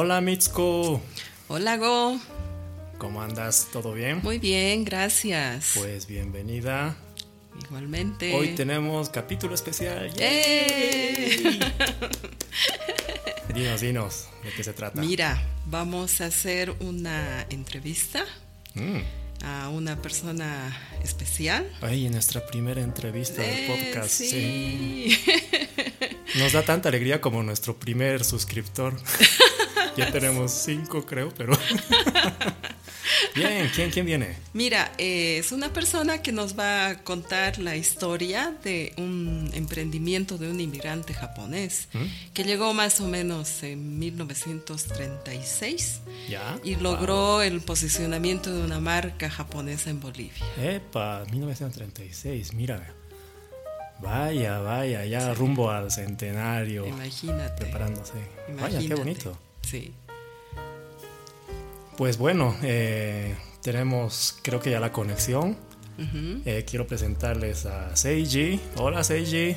Hola Mitsuko. Hola Go. ¿Cómo andas? ¿Todo bien? Muy bien, gracias. Pues bienvenida. Igualmente. Hoy tenemos capítulo especial. ¡Eh! dinos, dinos, ¿de qué se trata? Mira, vamos a hacer una entrevista Mm. a una persona especial. Ay, en nuestra primera entrevista del Eh, podcast. sí. Nos da tanta alegría como nuestro primer suscriptor. ya tenemos cinco, creo, pero. Bien, ¿quién, quién viene? Mira, eh, es una persona que nos va a contar la historia de un emprendimiento de un inmigrante japonés ¿Mm? que llegó más o menos en 1936 ¿Ya? y logró el posicionamiento de una marca japonesa en Bolivia. Epa, 1936, mira. Vaya, vaya, ya rumbo al centenario. Imagínate. Preparándose. Vaya, qué bonito. Sí. Pues bueno, eh, tenemos creo que ya la conexión. Eh, quiero presentarles a Seiji. Hola Seiji.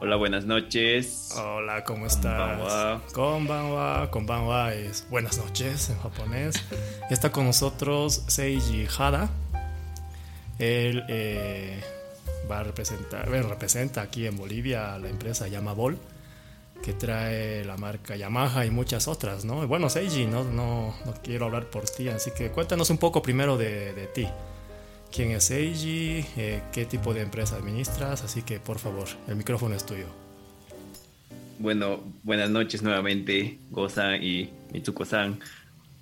Hola, buenas noches. Hola, ¿cómo estás? Konbanwa. Konbanwa. Konbanwa es buenas noches en japonés. Está con nosotros Seiji Hada. Él eh, va a representar, bueno, representa aquí en Bolivia a la empresa Yamabol, que trae la marca Yamaha y muchas otras, ¿no? Bueno, Seiji, no, no, quiero hablar por ti, así que cuéntanos un poco primero de, de ti. ¿Quién es Seiji? Eh, ¿Qué tipo de empresa administras? Así que, por favor, el micrófono es tuyo. Bueno, buenas noches nuevamente, Goza y Mitsuko-san.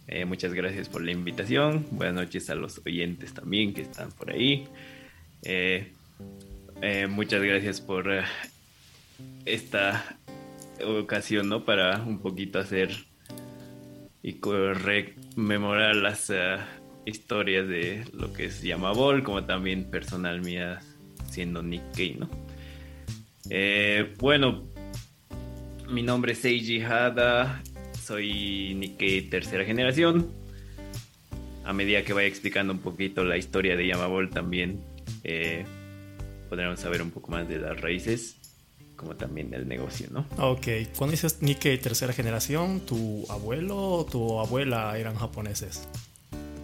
Eh, muchas gracias por la invitación. Buenas noches a los oyentes también que están por ahí. Eh, muchas gracias por esta ocasión, ¿no? Para un poquito hacer y rememorar las eh, historias de lo que es Yamabol, como también personal mía siendo Nikkei, ¿no? Eh, bueno, mi nombre es Seiji Hada, soy Nikkei tercera generación. A medida que vaya explicando un poquito la historia de Yamabol también eh, podremos saber un poco más de las raíces, como también del negocio, ¿no? Ok, cuando dices Nikkei tercera generación, ¿tu abuelo o tu abuela eran japoneses?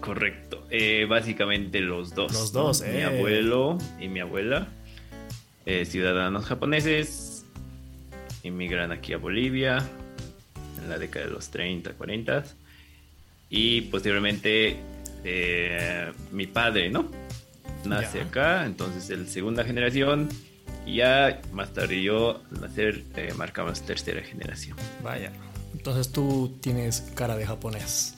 Correcto. Eh, básicamente los dos. Los dos, ¿no? eh. Mi abuelo y mi abuela, eh, ciudadanos japoneses, inmigran aquí a Bolivia en la década de los 30, 40. Y posteriormente eh, mi padre, ¿no? Nace Ya. acá, entonces el segunda generación. Y ya más tarde yo, al nacer, eh, marcamos tercera generación. Vaya. Entonces tú tienes cara de japonés.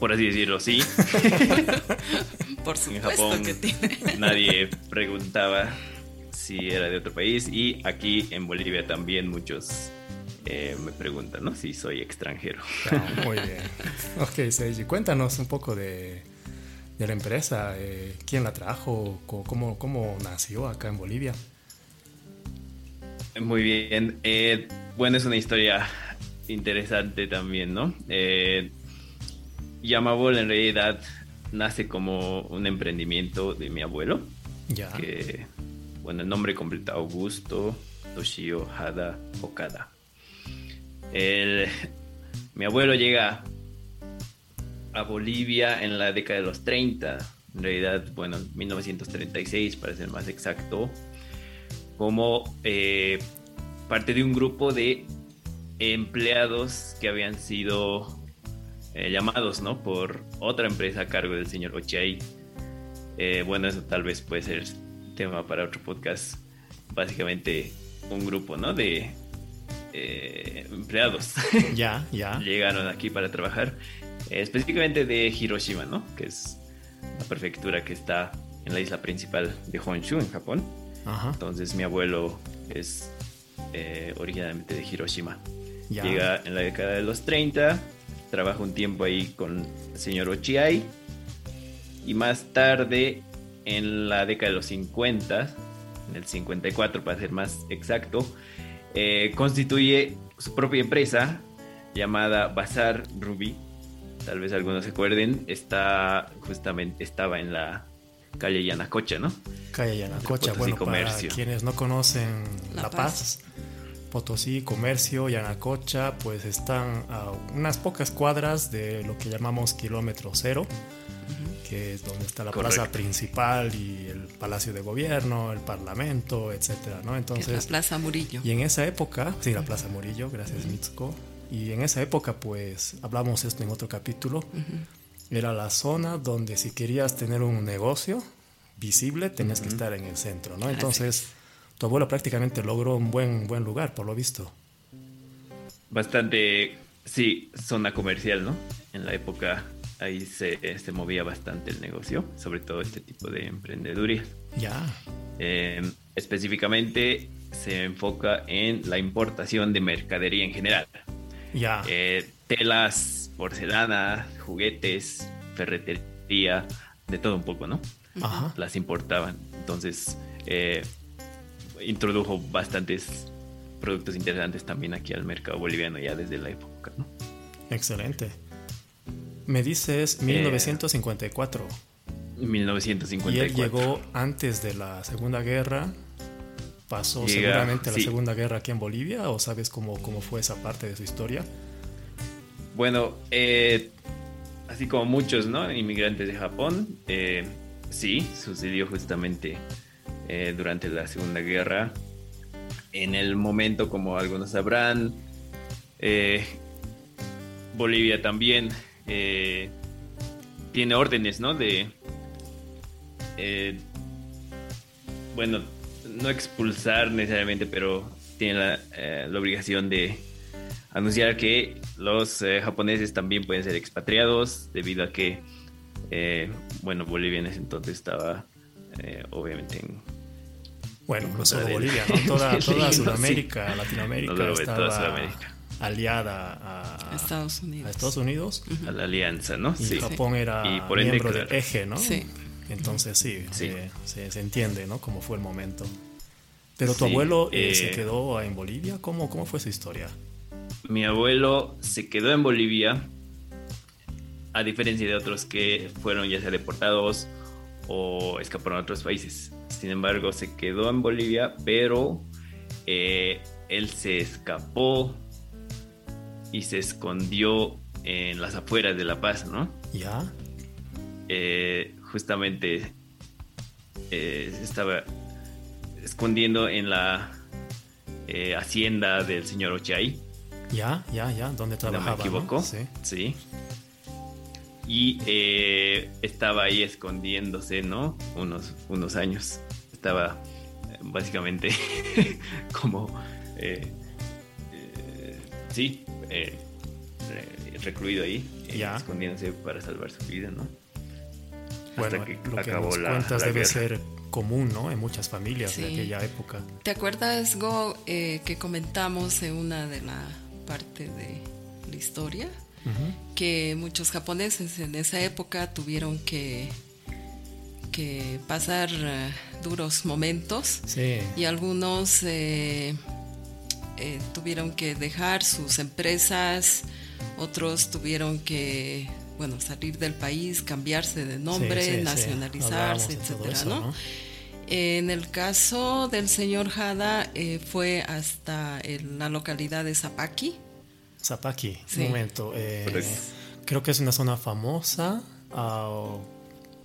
Por así decirlo, sí. Por En supuesto Japón que tiene. nadie preguntaba si era de otro país y aquí en Bolivia también muchos eh, me preguntan ¿no? si soy extranjero. Ah, muy bien. Ok, Seiji, cuéntanos un poco de, de la empresa. eh, ¿Quién la trajo? ¿Cómo, ¿Cómo nació acá en Bolivia? Muy bien. eh, bueno, es una historia interesante también, ¿no? Eh, Yamabol en realidad nace como un emprendimiento de mi abuelo. Ya. que, bueno, el nombre completo Augusto Toshio Hada Okada. El- mi abuelo llega a Bolivia en la década de los 30, en realidad, bueno, 1936 para ser más exacto, como eh, parte de un grupo de empleados que habían sido eh, llamados, ¿no? Por otra empresa a cargo del señor Ochai. Eh, bueno, eso tal vez puede ser tema para otro podcast. Básicamente un grupo, ¿no? De eh, empleados Ya, ya. llegaron aquí para trabajar, específicamente de Hiroshima, ¿no? Que es la prefectura que está en la isla principal de Honshu, en Japón. Ajá. Entonces mi abuelo es eh, originalmente de Hiroshima. Ya. Llega en la década de los 30, trabaja un tiempo ahí con el señor Ochiai y más tarde en la década de los 50, en el 54 para ser más exacto, eh, constituye su propia empresa llamada Bazar Ruby. Tal vez algunos se acuerden, está justamente estaba en la calle Yanacocha, ¿no? Calle Yanacocha. Bueno, para comercio. quienes no conocen La, La Paz, Paz. Potosí, Comercio y Anacocha, pues están a unas pocas cuadras de lo que llamamos kilómetro cero, que es donde está la plaza principal y el Palacio de Gobierno, el Parlamento, etcétera, ¿no? Entonces, la Plaza Murillo. Y en esa época, sí, la Plaza Murillo, gracias Mitsuko. Y en esa época, pues, hablamos esto en otro capítulo, era la zona donde si querías tener un negocio visible, tenías que estar en el centro, ¿no? Entonces tu abuelo prácticamente logró un buen, buen lugar, por lo visto. Bastante, sí, zona comercial, ¿no? En la época ahí se, se movía bastante el negocio, sobre todo este tipo de emprendeduría. Ya. Em, específicamente se enfoca en la importación de mercadería en general. Ya. Eh, telas, porcelana, juguetes, ferretería, de todo un poco, ¿no? Ajá. Las importaban. Entonces, eh, introdujo bastantes productos interesantes también aquí al mercado boliviano ya desde la época, ¿no? Excelente. Me dices 1954. 1954. Y él llegó antes de la Segunda Guerra. ¿Pasó seguramente la Segunda Guerra aquí en Bolivia? ¿O sabes cómo, cómo fue esa parte de su historia? Bueno, eh, así como muchos ¿no? inmigrantes de Japón, eh, sí, sucedió justamente eh, durante la Segunda Guerra. En el momento, como algunos sabrán, Bolivia también tiene órdenes, ¿no? De, bueno, no expulsar necesariamente, pero tiene la, la obligación de anunciar que los japoneses también pueden ser expatriados debido a que, bueno, Bolivia en ese entonces estaba obviamente en bueno, no solo Bolivia, Toda, Sudamérica, Latinoamérica estaba aliada a Estados Unidos. A Estados Unidos. A la alianza, ¿no? Y Japón era miembro del eje, ¿no? Sí. Entonces sí, Se, entiende, ¿no? Cómo fue el momento. Pero tu abuelo eh, se eh, quedó en Bolivia. ¿Cómo, ¿Cómo fue su historia? Mi abuelo se quedó en Bolivia, a diferencia de otros que fueron ya sea deportados o escaparon a otros países. Sin embargo, se quedó en Bolivia, pero eh, él se escapó y se escondió en las afueras de La Paz, ¿no? Ya. Eh, justamente eh, estaba escondiendo en la hacienda del señor Ochay. Ya, ya, ya, donde trabajaba. No me equivoco. Sí. sí y eh, estaba ahí escondiéndose, ¿no? Unos, unos años. Estaba eh, básicamente como, eh, sí, recluido ahí, escondiéndose para salvar su vida, ¿no? Hasta que lo acabó que nos cuentas debe ser común, ¿no? En muchas familias de aquella época. ¿Te acuerdas, Go, que comentamos en una de la parte de la historia? que muchos japoneses en esa época tuvieron que, que pasar eh, duros momentos y algunos eh, eh, tuvieron que dejar sus empresas, otros tuvieron que bueno, salir del país, cambiarse de nombre, nacionalizarse, etcétera, En el caso del señor Hada fue hasta la localidad de Zapaki, Zapaki, un momento. Eh, creo que es una zona famosa a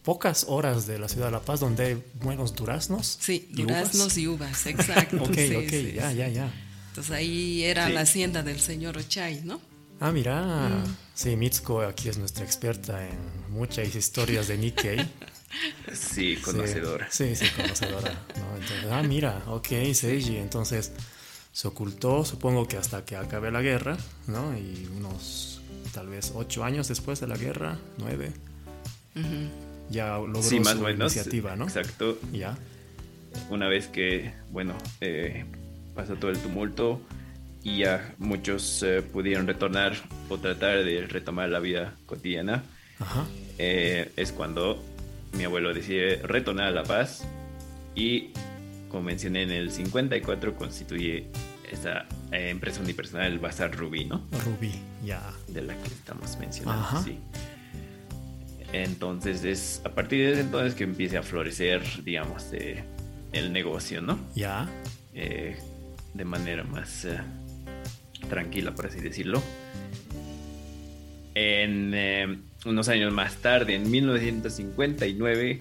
pocas horas de la ciudad de La Paz donde hay buenos duraznos. Sí, duraznos y uvas, exacto. ok, ok, ya, ya, ya. Entonces ahí era la hacienda del señor Ochay, ¿no? Ah, mira. Mm. Sí, Mitsuko aquí es nuestra experta en muchas historias de Nikkei. sí, conocedora. Sí, sí, conocedora. ah, mira, ok, Seiji. Entonces, se ocultó, supongo que hasta que acabe la guerra, ¿no? Y unos tal vez ocho años después de la guerra, nueve, ya logró su iniciativa, ¿no? Exacto. Ya. Una vez que, bueno, eh, pasó todo el tumulto y ya muchos eh, pudieron retornar o tratar de retomar la vida cotidiana, eh, es cuando mi abuelo decide retornar a La Paz y como mencioné en el 54, constituye esa eh, empresa unipersonal, el Bazar Rubí, ¿no? Rubí, ya. De la que estamos mencionando, sí. Entonces es a partir de ese entonces que empieza a florecer, digamos, el negocio, ¿no? Ya. Eh, de manera más eh, tranquila, por así decirlo. En eh, unos años más tarde, en 1959,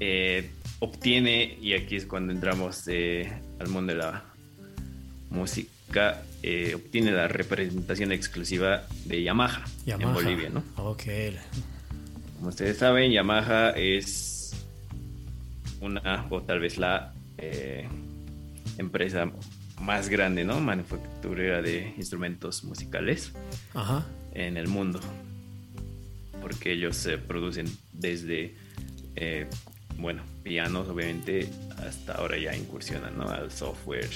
eh, obtiene, y aquí es cuando entramos al mundo de la música, obtiene la representación exclusiva de Yamaha, en Bolivia, ¿no? Ok. Como ustedes saben, Yamaha es una, o tal vez la empresa más grande, ¿no? Manufacturera de instrumentos musicales en el mundo. Porque ellos se producen desde, eh, bueno, pianos, obviamente, hasta ahora ya incursionan, ¿no? Al software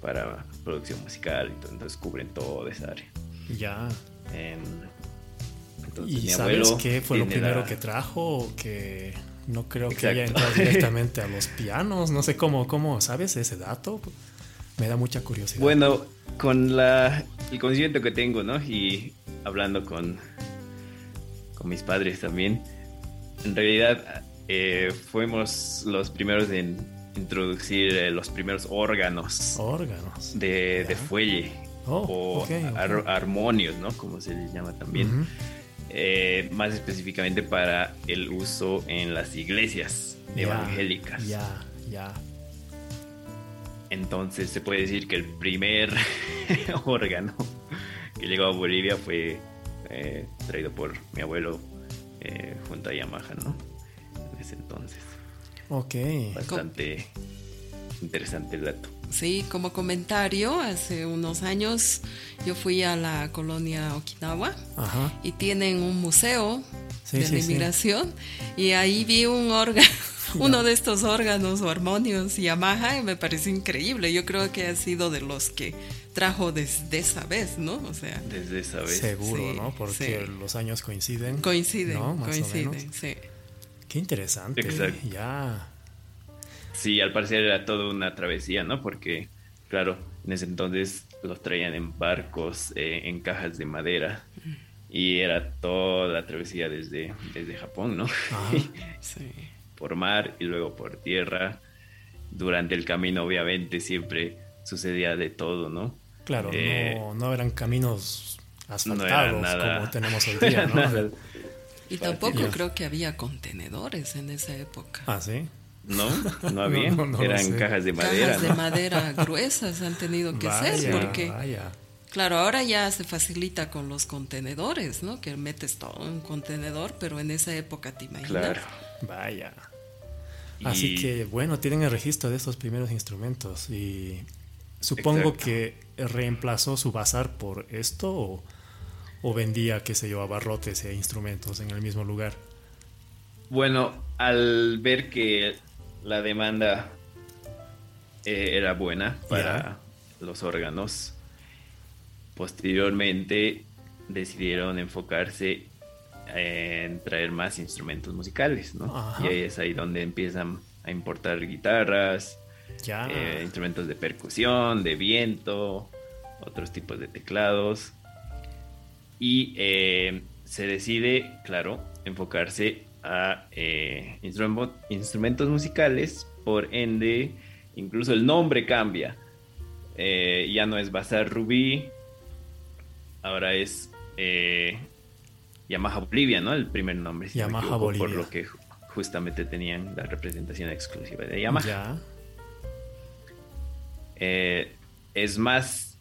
para producción musical, entonces cubren toda esa área. Ya. ¿Y sabes qué fue lo primero que trajo? Que no creo que haya entrado directamente a los pianos. No sé cómo, cómo, ¿sabes ese dato? Me da mucha curiosidad. Bueno, con la, el conocimiento que tengo, ¿no? Y hablando con, con mis padres también, en realidad eh, fuimos los primeros en introducir eh, los primeros órganos. Órganos. De, de fuelle. Oh, o armonios, ¿no? Como se les llama también. Eh, más específicamente para el uso en las iglesias evangélicas. Ya, ya. Entonces se puede decir que el primer órgano que llegó a Bolivia fue eh, traído por mi abuelo eh, junto a Yamaha, ¿no? En ese entonces. Ok. Bastante interesante el dato. Sí, como comentario, hace unos años yo fui a la colonia Okinawa y tienen un museo de la inmigración y ahí vi un órgano, uno de estos órganos o armonios Yamaha y me pareció increíble. Yo creo que ha sido de los que trajo desde esa vez, ¿no? O sea, desde esa vez. Seguro, ¿no? Porque los años coinciden. Coinciden, coinciden, sí. Qué interesante. Exacto. Ya. Sí, al parecer era toda una travesía, ¿no? Porque, claro, en ese entonces los traían en barcos, eh, en cajas de madera. Y era toda la travesía desde, desde Japón, ¿no? sí. Por mar y luego por tierra. Durante el camino, obviamente, siempre sucedía de todo, ¿no? Claro, eh, no, eran caminos asfaltados como tenemos hoy día, ¿no? y tampoco creo que había contenedores en esa época. Ah, sí. No, no había. Eran cajas de madera. Cajas de madera gruesas han tenido que ser porque... Claro, ahora ya se facilita con los contenedores, ¿no? Que metes todo en un contenedor, pero en esa época te imaginas. Claro. Vaya. Así que bueno, tienen el registro de estos primeros instrumentos y supongo que reemplazó su bazar por esto o, o vendía, qué sé yo, abarrotes e instrumentos en el mismo lugar. Bueno, al ver que la demanda eh, era buena para los órganos. Posteriormente decidieron enfocarse en traer más instrumentos musicales, ¿no? Y es ahí donde empiezan a importar guitarras, eh, instrumentos de percusión, de viento, otros tipos de teclados. Y eh, se decide, claro, enfocarse a eh, instrumentos musicales, por ende, incluso el nombre cambia. Eh, ya no es Bazar Rubí, ahora es eh, Yamaha Bolivia, ¿no? El primer nombre. Yamaha Bolivia. Por lo que justamente tenían la representación exclusiva de Yamaha. es más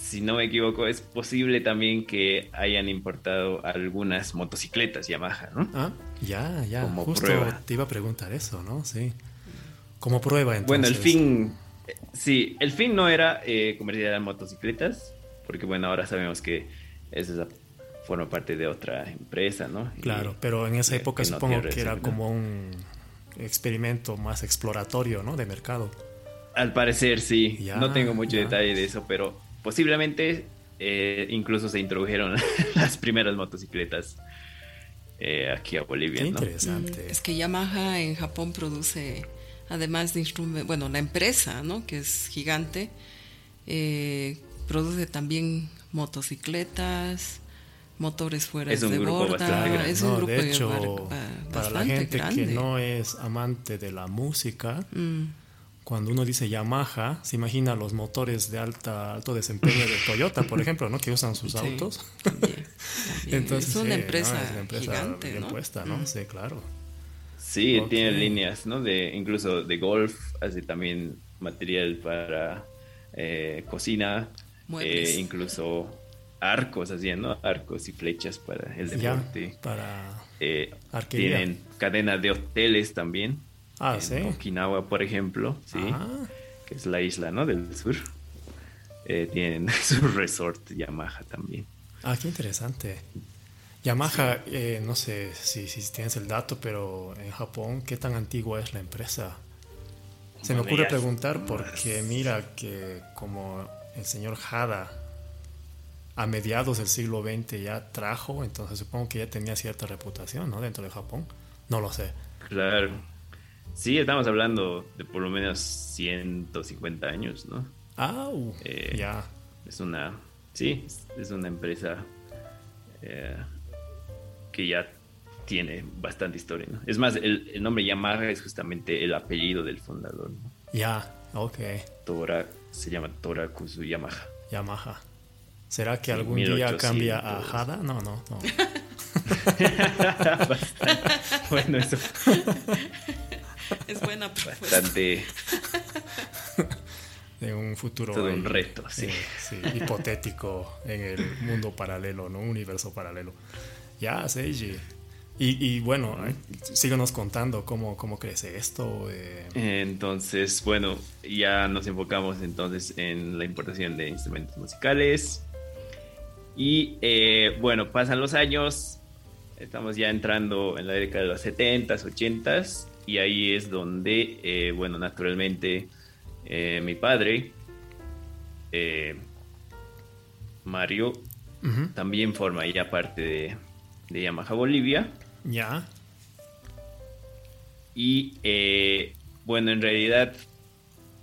si no me equivoco, es posible también que hayan importado algunas motocicletas Yamaha, ¿no? Ah, ya, ya. Como Justo prueba. te iba a preguntar eso, ¿no? Sí. Como prueba, entonces. Bueno, el fin, sí, el fin no era eh, comercializar motocicletas, porque bueno, ahora sabemos que esa forma parte de otra empresa, ¿no? Claro, pero en esa época supongo que era como un experimento más exploratorio, ¿no? De mercado. Al parecer sí. no tengo mucho detalle de eso, pero posiblemente eh, incluso se introdujeron las primeras motocicletas eh, aquí a Bolivia. Qué interesante. Es que Yamaha en Japón produce, además de instrumentos, bueno, la empresa, ¿no? Que es gigante, eh, produce también motocicletas, motores fuera de borda. Es un grupo de hecho, para la gente que no es amante de la música, mm cuando uno dice Yamaha, se imagina los motores de alta, alto desempeño de Toyota, por ejemplo, ¿no? Que usan sus autos. Entonces, es una empresa, gigante, bien ¿no? puesta, ¿no? Sí, claro. Sí, tiene líneas, ¿no? De incluso de golf, hace también material para eh, cocina, eh, incluso arcos, haciendo arcos y flechas para el deporte. para eh, tienen cadena de hoteles también. Ah, sí. Okinawa, por ejemplo, sí, ah. que es la isla, ¿no? Del sur. Eh, tienen su resort Yamaha también. Ah, qué interesante. Yamaha, eh, no sé si, si, tienes el dato, pero en Japón, ¿qué tan antigua es la empresa? Se me ocurre preguntar porque mira que como el señor Hada a mediados del siglo XX ya trajo, entonces supongo que ya tenía cierta reputación, ¿no? Dentro de Japón. No lo sé. Claro. Sí, estamos hablando de por lo menos 150 años, ¿no? Ah, ya. Es una, sí, es una empresa eh, que ya tiene bastante historia, ¿no? Es más, el, nombre Yamaha es justamente el apellido del fundador, ¿no? Ya, ok. Tora, se llama Tora Kuzu Yamaha. Yamaha. ¿Será que algún día cambia a Hada? No, no, no. bueno, eso. Es buena propuesta. Bastante. De un futuro. Todo un reto, sí. sí. Hipotético en el mundo paralelo, ¿no? Un universo paralelo. Ya, Seiji. Y, y, bueno, síganos contando cómo, cómo crece esto. Eh. Entonces, bueno, ya nos enfocamos entonces en la importación de instrumentos musicales, y eh, bueno, pasan los años, estamos ya entrando en la década de los 70s, 80s, y ahí es donde, eh, bueno, naturalmente eh, mi padre, Mario, también forma ya parte de, de Yamaha Bolivia. Ya. Y bueno, en realidad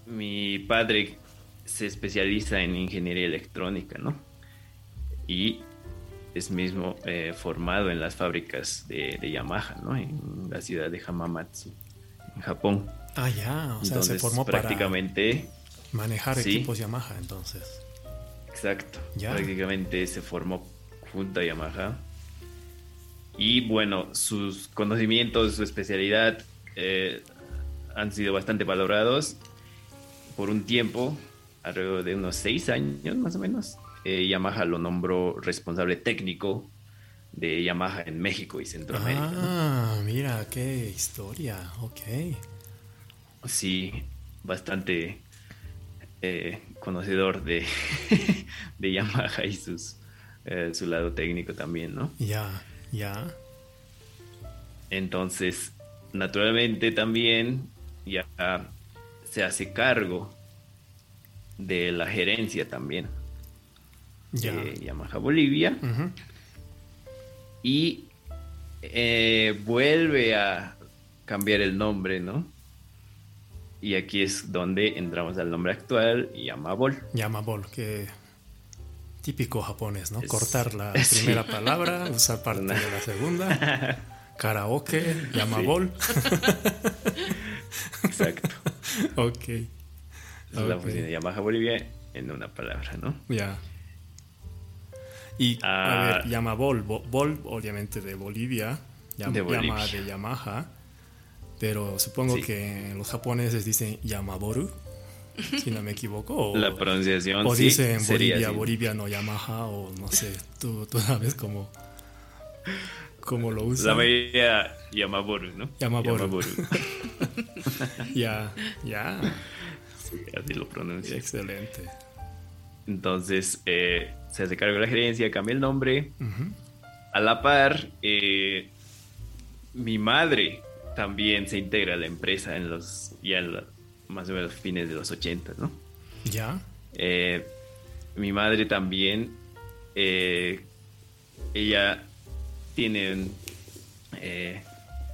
mi padre se especializa en ingeniería electrónica, ¿no? Y es mismo eh, formado en las fábricas de, Yamaha, ¿no? En la ciudad de Hamamatsu, en Japón. Ah, ya, o sea, se formó prácticamente manejar equipos Yamaha, entonces. Exacto. Prácticamente se formó junto a Yamaha. Y bueno, sus conocimientos, su especialidad eh, han sido bastante valorados por un tiempo, alrededor de unos seis años más o menos. Eh, Yamaha lo nombró responsable técnico de Yamaha en México y Centroamérica. Ah, mira, qué historia, ok. Sí, bastante eh, conocedor de, de Yamaha y sus, eh, su lado técnico también, ¿no? Ya, ya. Entonces, naturalmente también ya se hace cargo de la gerencia también de Yamaha Bolivia. Y eh, vuelve a cambiar el nombre, ¿no? Y aquí es donde entramos al nombre actual, Yamabol. Yamabol, que típico japonés, ¿no? Cortar la primera palabra, usar parte de la segunda. Karaoke, Yamabol. Exacto. ok. Es la función de Yamaha Bolivia en una palabra, ¿no? Ya. Y a ver, ah. llama Bol, Bol obviamente de Bolivia, llama de, de Yamaha, pero supongo que los japoneses dicen Yamaboru, si no me equivoco. O, la pronunciación. O dicen Bolivia, Bolivia no Yamaha, o no sé, tú, tú sabes cómo, cómo lo usan. La mayoría Yamaboru, ¿no? Yamaboru. ya, ya. así lo pronuncia. Excelente. Entonces, eh, se hace cargo de la gerencia, cambia el nombre. A la par, eh, mi madre también se integra a la empresa en los, ya en más o menos fines de los 80, ¿no? Ya. Eh, mi madre también, ella tiene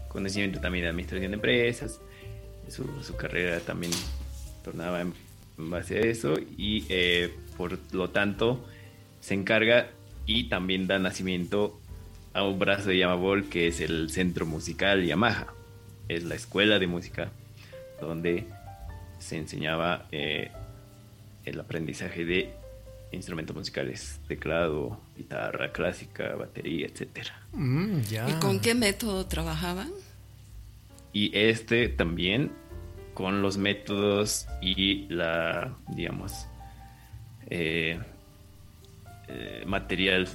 conocimiento también de administración de empresas, su, su carrera también tornaba en, base a eso y por lo tanto se encarga y también da nacimiento a un brazo de Yamabol que es el Centro Musical Yamaha. Es la escuela de música donde se enseñaba eh, el aprendizaje de instrumentos musicales, teclado, guitarra clásica, batería, etc. Mm, ¿Y con qué método trabajaban? Y este también con los métodos y la, digamos, eh, eh, material,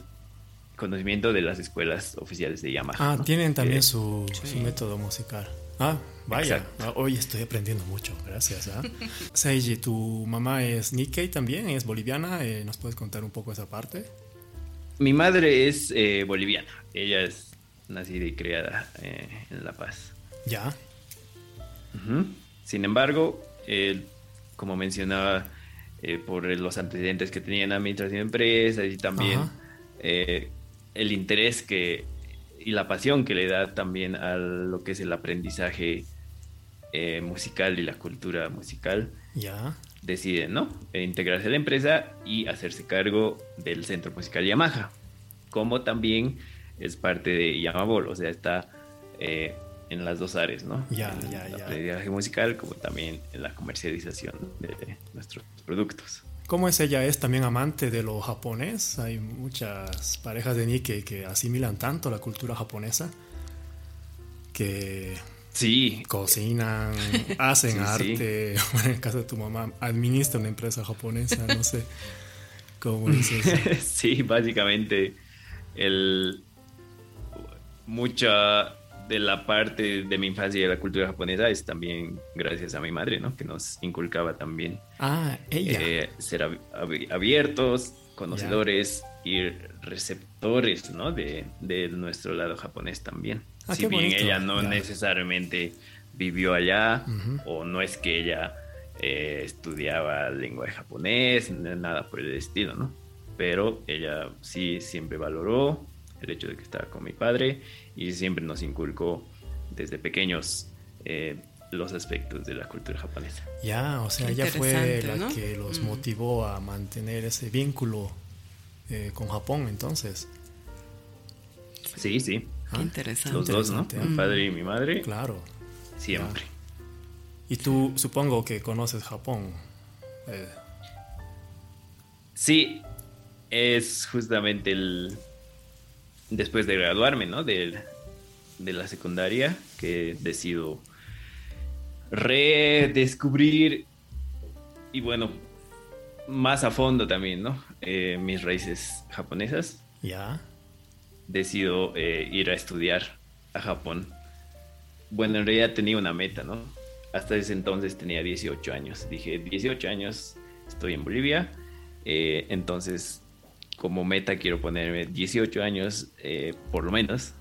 conocimiento de las escuelas oficiales de Yamaha. Ah, tienen también su, método musical. Ah, vaya, ah, hoy estoy aprendiendo mucho, gracias. ¿ah? Seiji, tu mamá es Nikkei también, es boliviana, eh, ¿nos puedes contar un poco esa parte? Mi madre es boliviana, ella es nacida y criada en La Paz. Ya. Sin embargo, como mencionaba, eh, por los antecedentes que tenía en la administración de empresas y también eh, el interés que y la pasión que le da también a lo que es el aprendizaje eh, musical y la cultura musical, ya. decide ¿no? integrarse a la empresa y hacerse cargo del centro musical Yamaha, como también es parte de Yamabol, o sea, está en las dos áreas, ¿no? Ya, ya, ya. aprendizaje musical como también en la comercialización de nuestros productos. ¿Cómo es ella? ¿Es también amante de lo japonés? Hay muchas parejas de Nikkei que asimilan tanto la cultura japonesa que sí. cocinan, hacen arte. en el caso de tu mamá, administra una empresa japonesa, no sé cómo es eso. sí, básicamente el mucha de la parte de mi infancia y de la cultura japonesa es también gracias a mi madre, ¿no? Que nos inculcaba también. Ah, ella. Eh, ser abiertos, conocedores y receptores, ¿no? De, nuestro lado japonés también. Ah, si bien ella no necesariamente vivió allá o no es que ella eh, estudiaba lenguaje japonés, nada por el estilo, ¿no? Pero ella sí siempre valoró el hecho de que estaba con mi padre y siempre nos inculcó desde pequeños eh, los aspectos de la cultura japonesa. Ya, o sea, ella fue la que los mm. motivó a mantener ese vínculo eh, con Japón, entonces. Sí, sí. Ah, interesante. Los dos, ¿no? Mi padre y mi madre. Claro. Siempre. Y tú supongo que conoces Japón. Eh. Sí, es justamente el, después de graduarme, ¿no? De, la secundaria, que decido redescubrir y bueno, más a fondo también, ¿no? Eh, mis raíces japonesas. Ya. Decido eh, ir a estudiar a Japón. Bueno, en realidad tenía una meta, ¿no? Hasta ese entonces tenía 18 años. Dije, 18 años, estoy en Bolivia. Eh, entonces como meta quiero ponerme 18 años, eh, por lo menos,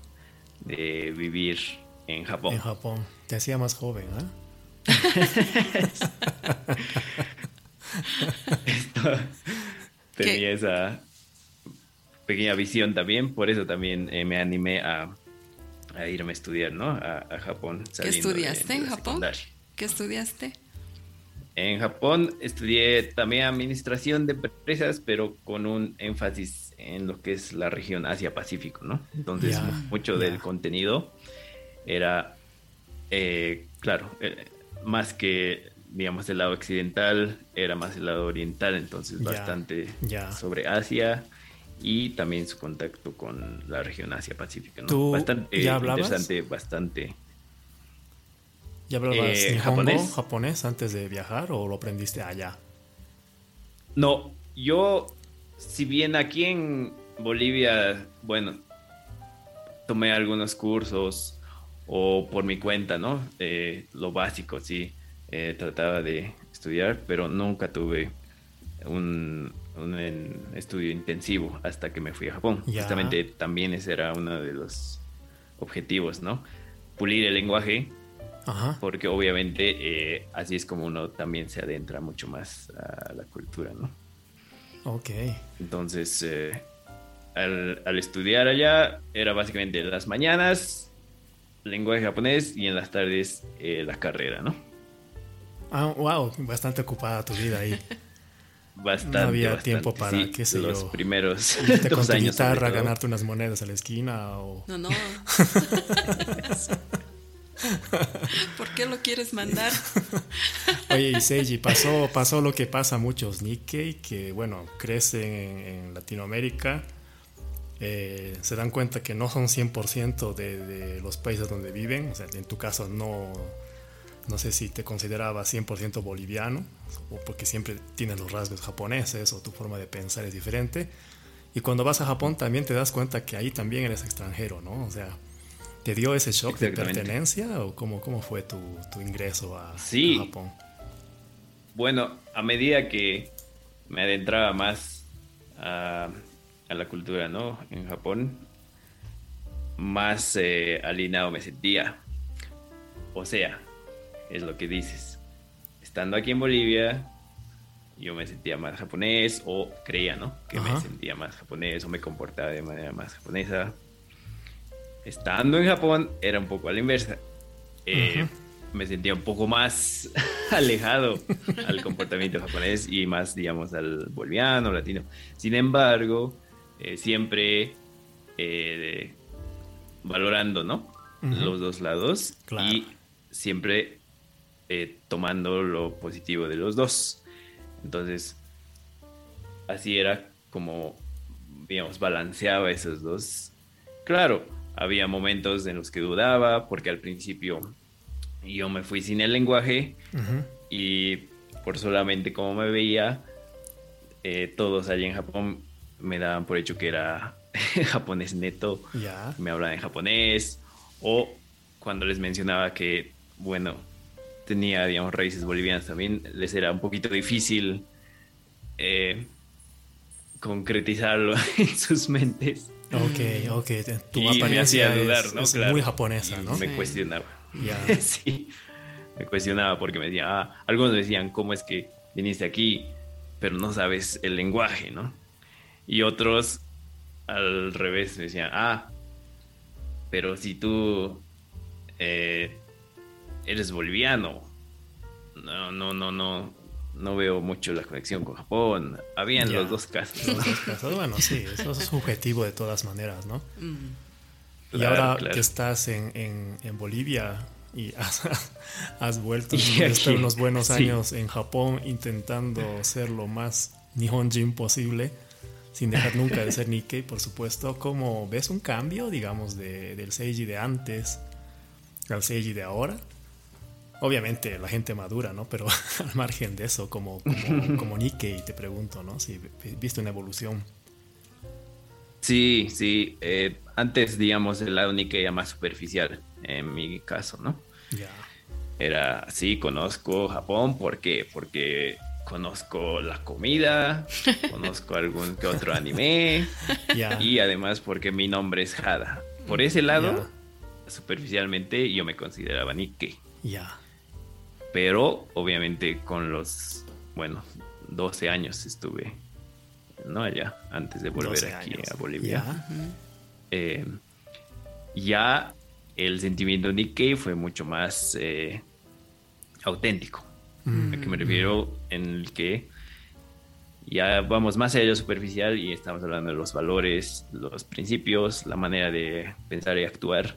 de vivir en Japón. En Japón. Te hacía más joven, ¿ah? tenía esa pequeña visión también, por eso también eh, me animé a, irme a estudiar, ¿no? A, Japón. ¿Qué estudiaste en Japón? ¿Qué estudiaste? En Japón estudié también administración de empresas, pero con un énfasis en lo que es la región Asia-Pacífico, ¿no? Entonces, mucho del contenido era, eh, claro, eh, más que, digamos, el lado occidental, era más el lado oriental, entonces bastante sobre Asia y también su contacto con la región Asia-Pacífico, ¿no? bastante interesante, bastante ¿Ya hablabas eh, japonés? japonés antes de viajar o lo aprendiste allá? No, yo, si bien aquí en Bolivia, bueno, tomé algunos cursos o por mi cuenta, ¿no? lo básico, sí, eh, trataba de estudiar, pero nunca tuve un, estudio intensivo hasta que me fui a Japón. Justamente también ese era uno de los objetivos, ¿no? Pulir el lenguaje porque obviamente eh, así es como uno también se adentra mucho más a la cultura, ¿no? Ok. Entonces, eh, al, estudiar allá, era básicamente en las mañanas lenguaje japonés y en las tardes eh, la carrera, ¿no? Ah, wow, bastante ocupada tu vida ahí. Bastante. No había tiempo para, qué sé los primeros dos con tu guitarra, ganarte unas monedas a la esquina o... No, no. ¿Por qué lo quieres mandar? Oye, y Seiji, pasó, pasó lo que pasa a muchos Nikkei, que bueno, crecen en, Latinoamérica, eh, se dan cuenta que no son 100% de, de, los países donde viven, o sea, en tu caso no, no sé si te considerabas 100% boliviano, o porque siempre tienes los rasgos japoneses, o tu forma de pensar es diferente, y cuando vas a Japón también te das cuenta que ahí también eres extranjero, ¿no? O sea, ¿te dio ese shock de pertenencia o cómo, cómo fue tu, tu ingreso a, sí. a Japón? bueno, a medida que me adentraba más a, la cultura, ¿no? En Japón, más eh, alineado me sentía. O sea, es lo que dices. Estando aquí en Bolivia, yo me sentía más japonés, o creía, ¿no? Que me sentía más japonés, o me comportaba de manera más japonesa. Estando en Japón, era un poco a la inversa. Eh, me sentía un poco más alejado al comportamiento japonés y más, digamos, al boliviano, latino. Sin embargo, eh, siempre eh, valorando, ¿no? Los dos lados y siempre tomando lo positivo de los dos. Entonces, así era como, digamos, balanceaba esos dos. Claro, había momentos en los que dudaba porque al principio yo me fui sin el lenguaje y por solamente como me veía, eh, todos allí en Japón me daban por hecho que era japonés neto, me hablaban en japonés, o cuando les mencionaba que, bueno, tenía, digamos, raíces bolivianas también, les era un poquito difícil eh, concretizarlo en sus mentes. Ok, ok. Tu y me hacía dudar, ¿no? Es muy japonesa, ¿no? Me cuestionaba. sí, me cuestionaba porque me decía, ah, algunos decían, ¿cómo es que viniste aquí, pero no sabes el lenguaje, ¿no? Y otros al revés me decían, ah, pero si tú eh, eres boliviano, no, no, no, no, no veo mucho la conexión con Japón. Habían los dos casos. Bueno, sí, eso es subjetivo de todas maneras, ¿no? Mm y ahora que estás en, en, Bolivia y has, vuelto y estar unos buenos años en Japón intentando ser lo más Nihonjin posible, sin dejar nunca de ser Nikkei, por supuesto. ¿Cómo ves un cambio, digamos, de, del Seiji de antes al Seiji de ahora? Obviamente la gente madura, ¿no? Pero al margen de eso, como, como, como Nikkei, te pregunto, ¿no? Si viste una evolución. Sí, sí. Eh, antes, digamos, el lado Nikkei era más superficial, en mi caso, ¿no? Ya. Era, sí, conozco Japón, ¿por qué? Porque conozco la comida, conozco algún que otro anime, y además porque mi nombre es Hada. Por ese lado, superficialmente, yo me consideraba Nikkei. Ya. Pero, obviamente, con los, bueno, 12 años estuve ¿no? Allá, antes de volver aquí a Bolivia. Eh, ya el sentimiento Nikkei fue mucho más eh, auténtico. ¿A qué me mm. refiero? En el que ya vamos más allá de lo superficial y estamos hablando de los valores, los principios, la manera de pensar y actuar.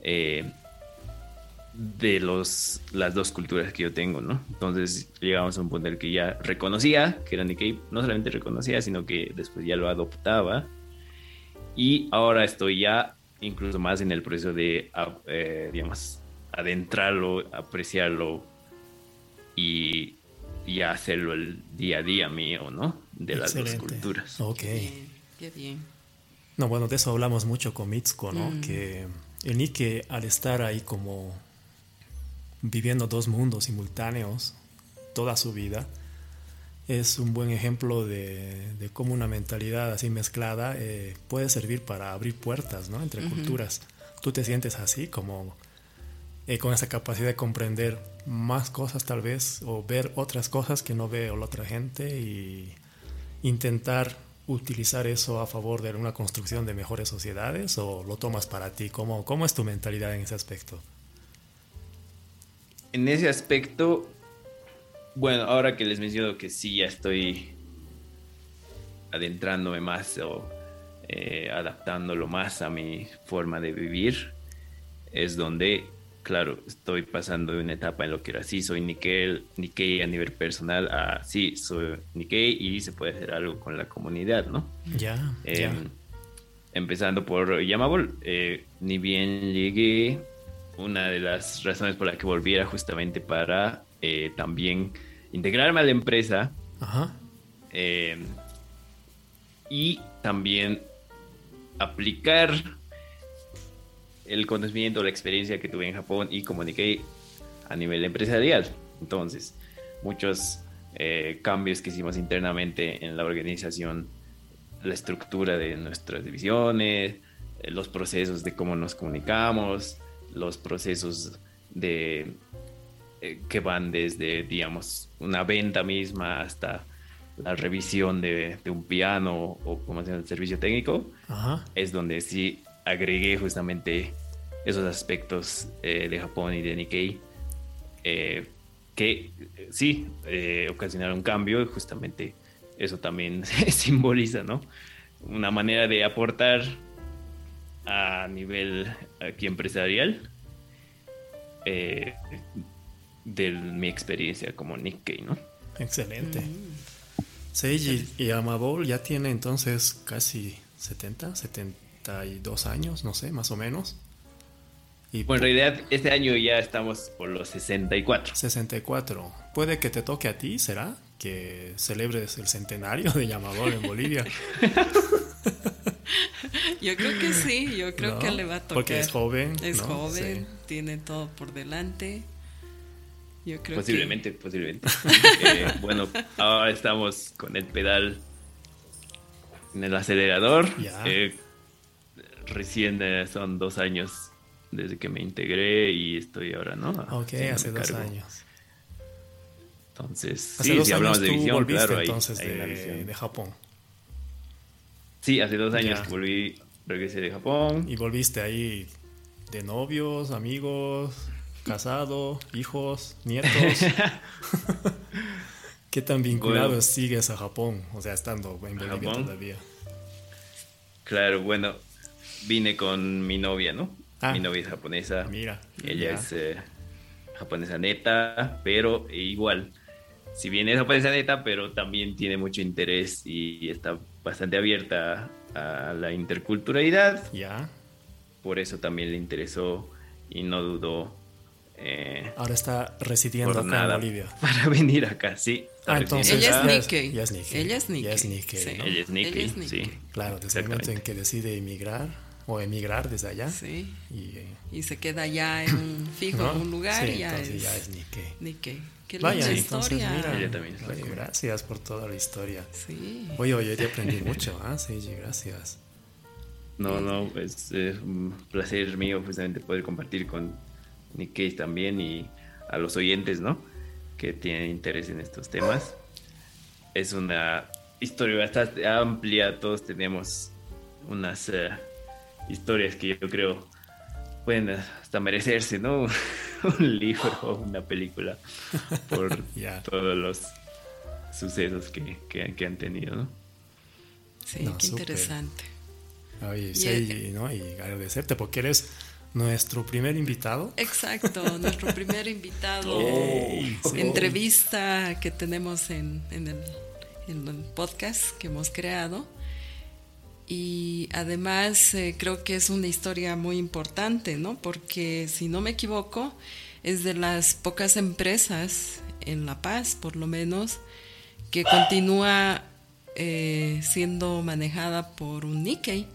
Eh, de los, las dos culturas que yo tengo, ¿no? Entonces llegamos a un punto en el que ya reconocía que era Nikkei, no solamente reconocía, sino que después ya lo adoptaba. Y ahora estoy ya incluso más en el proceso de, eh, digamos, adentrarlo, apreciarlo y ya hacerlo el día a día mío, ¿no? De las dos culturas. Ok. Qué bien. No, bueno, de eso hablamos mucho con Mitsuko, ¿no? Mm. Que el Nikkei al estar ahí como viviendo dos mundos simultáneos toda su vida, es un buen ejemplo de, cómo una mentalidad así mezclada eh, puede servir para abrir puertas ¿no? entre culturas. Tú te sientes así, como eh, con esa capacidad de comprender más cosas tal vez, o ver otras cosas que no ve la otra gente y intentar utilizar eso a favor de una construcción de mejores sociedades o lo tomas para ti? ¿Cómo, cómo es tu mentalidad en ese aspecto? En ese aspecto, bueno, ahora que les menciono que sí ya estoy adentrándome más o eh, adaptándolo más a mi forma de vivir, es donde, claro, estoy pasando de una etapa en lo que era sí, soy Nikkei, Nikkei a nivel personal, a sí, soy Nikkei y se puede hacer algo con la comunidad, ¿no? Ya, eh, Empezando por Yamabol, eh, ni bien llegué, una de las razones por las que volví era justamente para eh, también integrarme a la empresa. Ajá. y también aplicar el conocimiento, la experiencia que tuve en Japón y comuniqué a nivel empresarial. Entonces, muchos eh, cambios que hicimos internamente en la organización, la estructura de nuestras divisiones, eh, los procesos de cómo nos comunicamos, los procesos de eh, que van desde, digamos, una venta misma hasta la revisión de, un piano o como se llama el servicio técnico, es donde sí agregué justamente esos aspectos eh, de Japón y de Nikkei eh, que sí ocasionaron un cambio y justamente eso también simboliza, ¿no? Una manera de aportar a nivel aquí empresarial de mi experiencia como Nikkei, ¿no? Excelente. Mm. Seiji y Amabol ya tiene entonces casi 70, 72 años, no sé, más o menos. Y bueno, en realidad este año ya estamos por los 64. 64. Puede que te toque a ti, ¿será? Que celebres el centenario de Yamabol en Bolivia. yo creo que sí, yo creo que le va a tocar. Porque es joven. Es joven, tiene todo por delante posiblemente, posiblemente. Eh, bueno, ahora estamos con el pedal en el acelerador. Eh, recién eh, son dos años desde que me integré y estoy ahora, ¿no? Ok, hace dos años. Entonces, hace sí, si hablamos de visión, claro, entonces de, de, Japón. Sí, hace dos años que volví, regresé de Japón. ¿Y volviste ahí de novios, amigos? casado, hijos, nietos. ¿Qué tan vinculado sigues a Japón? O sea, estando en Bolivia todavía. Claro, bueno, vine con mi novia, ¿no? Ah. mi novia es japonesa. Mira. Ella es eh, japonesa neta, pero igual. Si bien es japonesa neta, pero también tiene mucho interés y está bastante abierta a la interculturalidad. Ya. Por eso también le interesó y no dudó eh, Ahora está residiendo acá en Bolivia. Para venir acá, sí. Ah, entonces ella es Nikkei. Ella es Nikkei. Ella es Nikkei. Ella es Nikkei, sí. Claro, desde el momento en que decide emigrar o emigrar desde allá. Sí. Y, eh, se queda ya en fijo en un lugar y ya es, ya es Nikkei. Nikkei. Qué Vaya, entonces mira, ella también gracias por toda la historia. Sí. Oye, oye, te aprendí mucho, ¿ah? Sí, gracias. No, no, es un placer mío justamente poder compartir con Nikkei también y a los oyentes, ¿no? Que tienen interés en estos temas. Es una historia bastante amplia, todos tenemos unas eh, historias que yo creo pueden hasta merecerse, ¿no? Un libro o una película por todos los sucesos que, que, han tenido, ¿no? Sí, qué interesante. Oye, sí, ¿no? y agradecerte porque eres nuestro primer invitado. Exacto, nuestro primer invitado. Entrevista que tenemos en, el, podcast que hemos creado. Y además eh, creo que es una historia muy importante, ¿no? Porque si no me equivoco, es de las pocas empresas en La Paz, por lo menos, que continúa eh, siendo manejada por un Nikkei.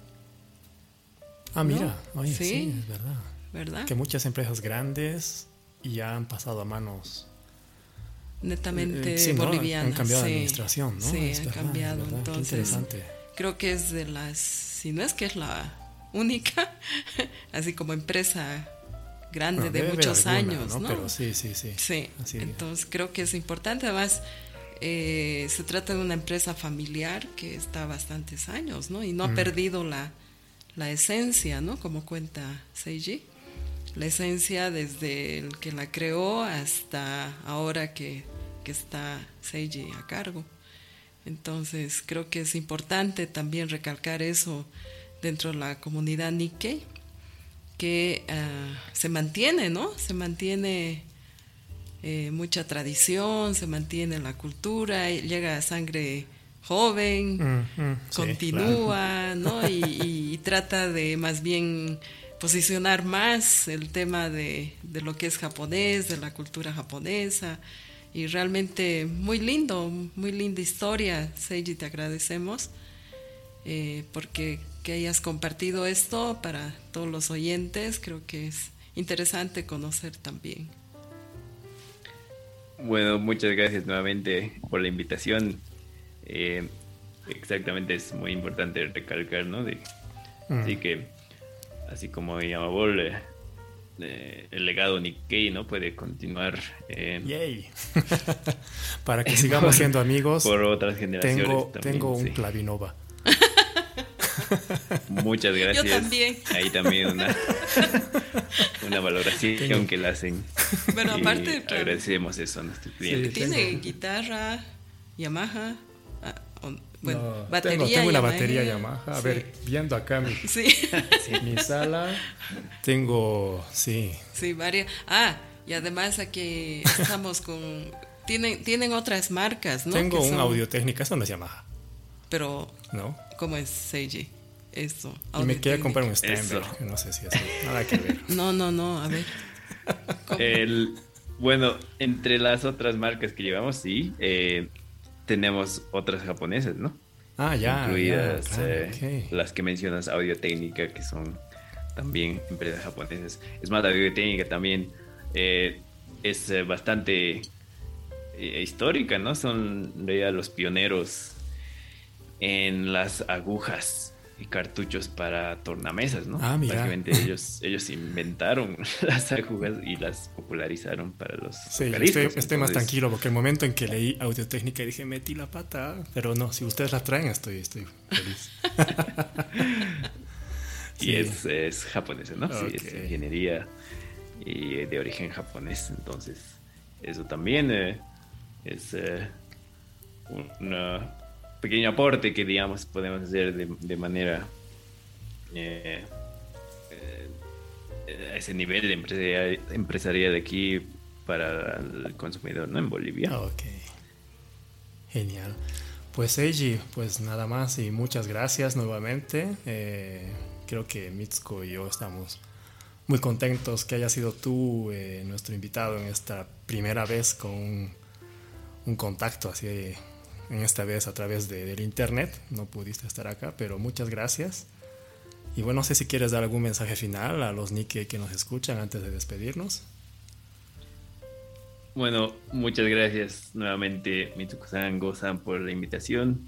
Ah, mira, sí, es verdad. ¿verdad? Que muchas empresas grandes ya han pasado a manos netamente eh, bolivianas. Han cambiado de administración, ¿no? Sí, han cambiado. Entonces, interesante. Creo que es de las, si no es que es la única, así como empresa grande de muchos años, ¿no? Pero sí, sí, sí. Sí, entonces creo que es importante. Además, eh, se trata de una empresa familiar que está bastantes años, ¿no? Y no ha perdido la, la esencia, ¿no? Como cuenta Seiji. La esencia desde el que la creó hasta ahora que, está Seiji a cargo. Entonces creo que es importante también recalcar eso dentro de la comunidad Nikkei, que ah, se mantiene, ¿no? Se mantiene eh, mucha tradición, se mantiene la cultura, llega sangre joven, Mm, mm, sí, continúa, ¿no? Y, y trata de más bien posicionar más el tema de, de lo que es japonés, de la cultura japonesa. Y realmente muy lindo, muy linda historia, Seiji, te agradecemos eh, porque que hayas compartido esto para todos los oyentes, creo que es interesante conocer también. Bueno, muchas gracias nuevamente por la invitación. Eh, exactamente, es muy importante recalcar, ¿no? De, Mm. Así que, así como Yamabol, eh, el legado Nikkei, ¿no? Puede continuar eh, Yay. Para que sigamos siendo amigos, por otras generaciones. tengo, también, tengo un sí. Clavinova. Muchas gracias. también. Ahí también una, una valoración Tengo- que la hacen. Bueno, Y aparte, claro. agradecemos eso a nuestros clientes. Tiene tengo- guitarra, Yamaha, ah, bueno, No, batería. tengo, tengo una Yamaha. batería Yamaha. A Sí. ver, viendo acá mi, Sí, mi sala, tengo, sí, sí, varias. Ah, y además aquí estamos con. Tienen, tienen otras marcas, ¿no? tengo Que un son- audio técnica, eso no es Yamaha, Pero, ¿no? ¿cómo es Seiji? Eso. Y me quería comprar un Eso. Steinberg, que no sé si es nada que ver. No, no, no, a ver. ¿Cómo? El, bueno, entre las otras marcas que llevamos, sí, eh, tenemos otras japonesas, ¿no? Ah, ya, Incluidas ya, claro, eh, las que mencionas, Audio Técnica, que son también empresas japonesas. Es más, Audio Técnica también eh, es eh, bastante histórica, ¿no? Son ya los pioneros en las agujas y cartuchos para tornamesas, ¿no? Ah, mira. Básicamente ellos, ellos inventaron las agujas y las popularizaron para los Sí, yo estoy, estoy más tranquilo porque el momento en que leí audio técnica dije, metí la pata, pero no, si ustedes la traen estoy, estoy feliz. Y Sí. es, es japonesa, ¿no? Sí, es ingeniería y de origen japonés. Entonces, eso también eh, es eh, un uh, pequeño aporte que, digamos, podemos hacer de, de manera eh, eh, a ese nivel de empresarial, empresarial de aquí para el consumidor, ¿no? En Bolivia. Ok. Genial. Pues Eiji, pues nada más y muchas gracias nuevamente. Eh, creo que Mitsuko y yo estamos muy contentos que hayas sido tú nuestro invitado en esta primera vez con un, contacto así, en esta vez a través de- del internet. No pudiste estar acá, pero muchas gracias. Y bueno, no sé si quieres dar algún mensaje final a los Nikkei que nos escuchan antes de despedirnos. Bueno, muchas gracias nuevamente, Mitsuko-san, Go-san, por la invitación.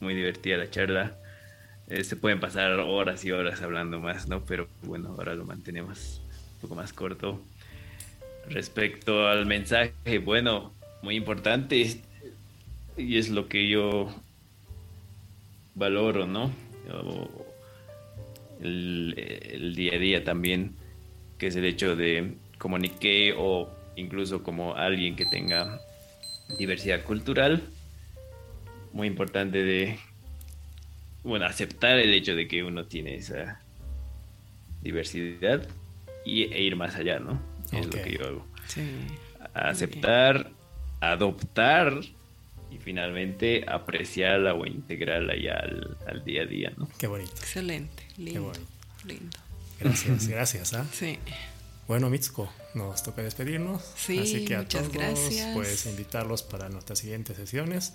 Muy divertida la charla. Eh, se pueden pasar horas y horas hablando más, ¿no? Pero bueno, ahora lo mantenemos un poco más corto. Respecto al mensaje, bueno, muy importante y es lo que yo valoro, ¿no? O- El, el día a día también, que es el hecho de comuniqué o incluso como alguien que tenga diversidad cultural, muy importante de, bueno, aceptar el hecho de que uno tiene esa diversidad y, e ir más allá, ¿no? Es lo que yo hago. Sí. Aceptar, adoptar y finalmente apreciarla o integrarla ya al, al día a día, ¿no? Qué bonito. Excelente, lindo. bonito. Lindo. Gracias, gracias. ¿ah? Sí. Bueno, Mitsuko, nos toca despedirnos. Sí, así que a muchas todos, gracias. pues invitarlos para nuestras siguientes sesiones.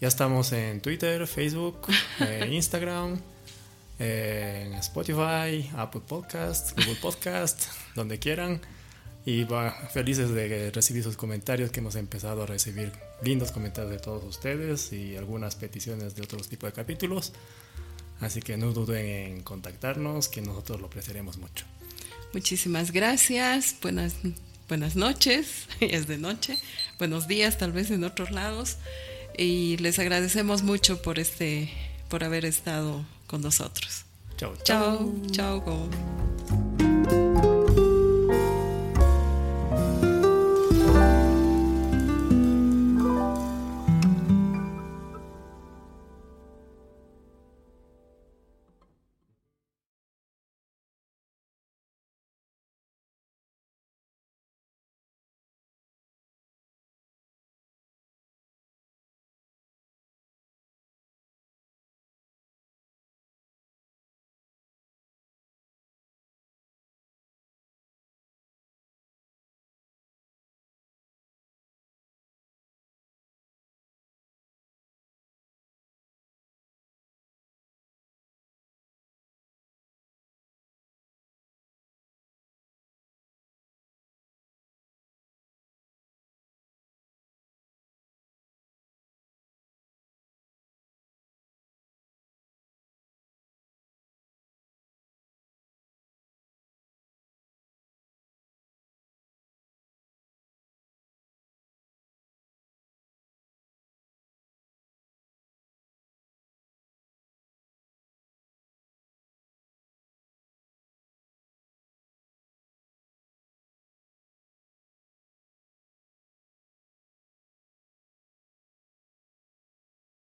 Ya estamos en Twitter, Facebook, eh, Instagram, eh, en Spotify, Apple Podcast, Google Podcast, donde quieran. Y va, felices de recibir sus comentarios, que hemos empezado a recibir lindos comentarios de todos ustedes y algunas peticiones de otros tipos de capítulos. Así que no duden en contactarnos, que nosotros lo apreciaremos mucho. Muchísimas gracias. Buenas, buenas noches. Es de noche. Buenos días, tal vez en otros lados. Y les agradecemos mucho por este, por haber estado con nosotros. Chao, Chao, chao. Go.